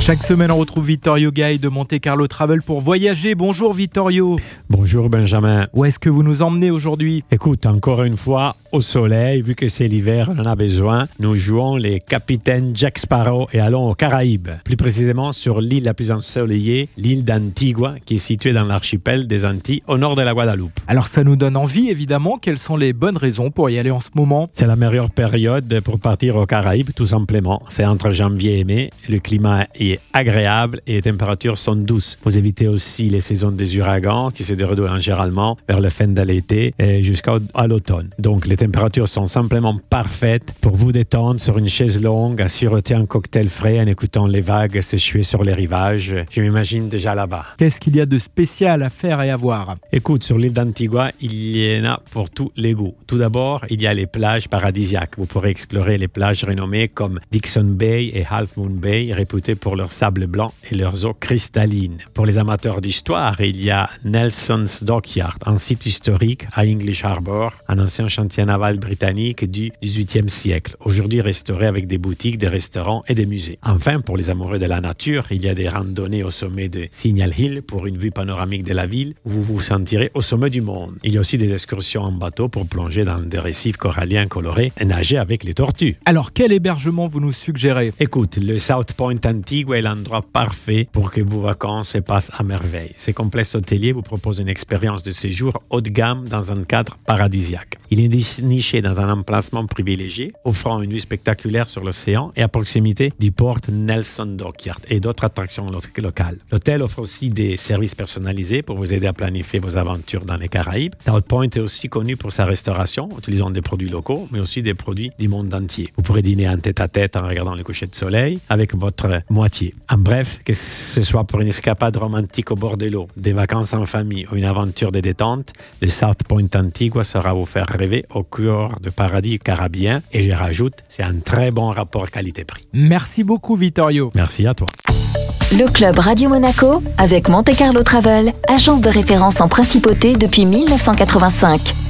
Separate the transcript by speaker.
Speaker 1: Chaque semaine, on retrouve Vittorio Gay de Monte Carlo Travel pour voyager. Bonjour Vittorio.
Speaker 2: Bonjour Benjamin.
Speaker 1: Où est-ce que vous nous emmenez aujourd'hui?
Speaker 2: Écoute, encore une fois, au soleil, vu que c'est l'hiver, on en a besoin. Nous jouons les capitaines Jack Sparrow et allons aux Caraïbes. Plus précisément sur l'île la plus ensoleillée, l'île d'Antigua, qui est située dans l'archipel des Antilles, au nord de la Guadeloupe.
Speaker 1: Alors ça nous donne envie, évidemment. Quelles sont les bonnes raisons pour y aller en ce moment?
Speaker 2: C'est la meilleure période pour partir aux Caraïbes, tout simplement. C'est entre janvier et mai. Le climat est agréable et les températures sont douces. Vous évitez aussi les saisons des ouragans qui se déroulent généralement vers la fin de l'été et jusqu'à l'automne. Donc les températures sont simplement parfaites pour vous détendre sur une chaise longue, à siroter un cocktail frais en écoutant les vagues s'échouer sur les rivages. Je m'imagine déjà là-bas.
Speaker 1: Qu'est-ce qu'il y a de spécial à faire et à voir?
Speaker 2: Écoute, sur l'île d'Antigua, il y en a pour tous les goûts. Tout d'abord, il y a les plages paradisiaques. Vous pourrez explorer les plages renommées comme Dixon Bay et Half Moon Bay, réputées pour leur sable blanc et leurs eaux cristallines. Pour les amateurs d'histoire, il y a Nelson's Dockyard, un site historique à English Harbor, un ancien chantier naval britannique du XVIIIe siècle, aujourd'hui restauré avec des boutiques, des restaurants et des musées. Enfin, pour les amoureux de la nature, il y a des randonnées au sommet de Signal Hill pour une vue panoramique de la ville où vous vous sentirez au sommet du monde. Il y a aussi des excursions en bateau pour plonger dans des récifs coralliens colorés et nager avec les tortues.
Speaker 1: Alors quel hébergement vous nous suggérez?
Speaker 2: Écoute, le South Point Antigua est l'endroit parfait pour que vos vacances se passent à merveille. Ces complexes hôteliers vous proposent une expérience de séjour haut de gamme dans un cadre paradisiaque. Il est niché dans un emplacement privilégié, offrant une vue spectaculaire sur l'océan et à proximité du port Nelson Dockyard et d'autres attractions locales. L'hôtel offre aussi des services personnalisés pour vous aider à planifier vos aventures dans les Caraïbes. South Point est aussi connu pour sa restauration, utilisant des produits locaux, mais aussi des produits du monde entier. Vous pourrez dîner en tête à tête en regardant le coucher de soleil avec votre moitié. En bref, que ce soit pour une escapade romantique au bord de l'eau, des vacances en famille ou une aventure de détente, le South Point Antigua sera vous faire rêver au cœur de paradis carabien. Et je rajoute, c'est un très bon rapport qualité-prix.
Speaker 1: Merci beaucoup, Vittorio.
Speaker 2: Merci à toi.
Speaker 3: Le club Radio Monaco avec Monte Carlo Travel, agence de référence en principauté depuis 1985.